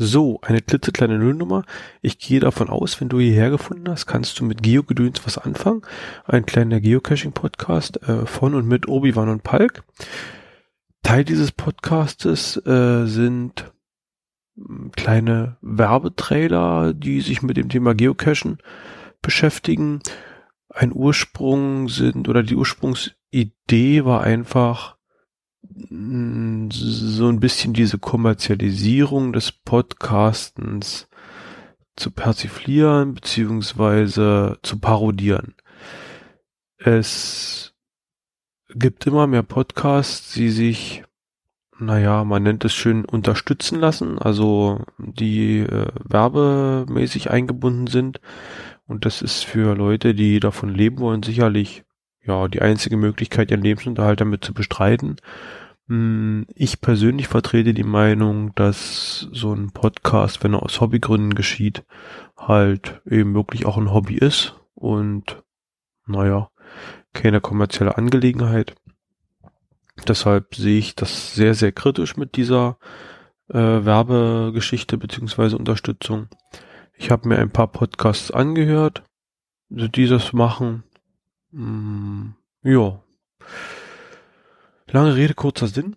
So, eine klitzekleine Nullnummer. Ich gehe davon aus, wenn du hierher gefunden hast, kannst du mit Geogedöns was anfangen. Ein kleiner Geocaching-Podcast äh, von und mit Obi-Wan und Palk. Teil dieses Podcastes äh, sind hm, kleine Werbetrailer, die sich mit dem Thema Geocachen beschäftigen. Ein Ursprung sind oder die Ursprungsidee war einfach so ein bisschen diese Kommerzialisierung des Podcastens zu persiflieren beziehungsweise zu parodieren. Es gibt immer mehr Podcasts, die sich, naja, man nennt es schön unterstützen lassen, also die äh, werbemäßig eingebunden sind. Und das ist für Leute, die davon leben wollen, sicherlich ja die einzige Möglichkeit, ihren Lebensunterhalt damit zu bestreiten. Hm, ich persönlich vertrete die Meinung, dass so ein Podcast, wenn er aus Hobbygründen geschieht, halt eben wirklich auch ein Hobby ist und naja, keine kommerzielle Angelegenheit. Deshalb sehe ich das sehr, sehr kritisch mit dieser äh, Werbegeschichte beziehungsweise Unterstützung. Ich habe mir ein paar Podcasts angehört, die das machen. Mm, ja. Lange Rede, kurzer Sinn.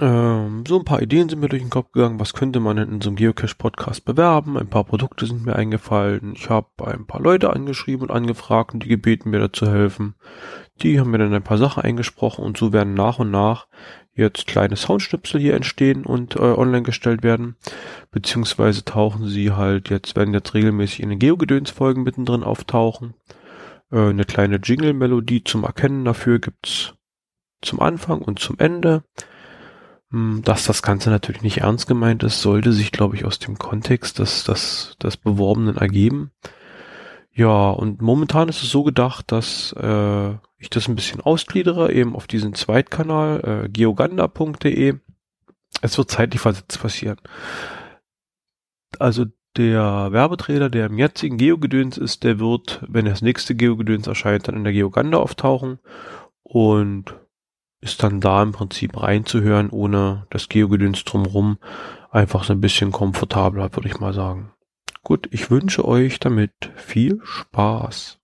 Ähm, so ein paar Ideen sind mir durch den Kopf gegangen. Was könnte man denn in so einem Geocache-Podcast bewerben? Ein paar Produkte sind mir eingefallen. Ich habe ein paar Leute angeschrieben und angefragt und die gebeten, mir dazu helfen. Die haben mir dann ein paar Sachen eingesprochen und so werden nach und nach jetzt kleine Soundschnipsel hier entstehen und äh, online gestellt werden. Beziehungsweise tauchen sie halt jetzt, werden jetzt regelmäßig in den Geogedöns-Folgen mittendrin auftauchen. Äh, eine kleine Jingle-Melodie zum Erkennen dafür gibt's zum Anfang und zum Ende. Hm, dass das Ganze natürlich nicht ernst gemeint ist, sollte sich, glaube ich, aus dem Kontext des, des, des Beworbenen ergeben. Ja, und momentan ist es so gedacht, dass äh, ich das ein bisschen ausgliedere, eben auf diesen Zweitkanal, äh, geoganda.de. Es wird zeitlich versetzt passieren. Also der Werbeträger, der im jetzigen Geogedöns ist, der wird, wenn das nächste Geogedöns erscheint, dann in der Geoganda auftauchen. Und ist dann da im Prinzip reinzuhören, ohne das Geogedöns drumrum, einfach so ein bisschen komfortabler, würde ich mal sagen. Gut, ich wünsche euch damit viel Spaß.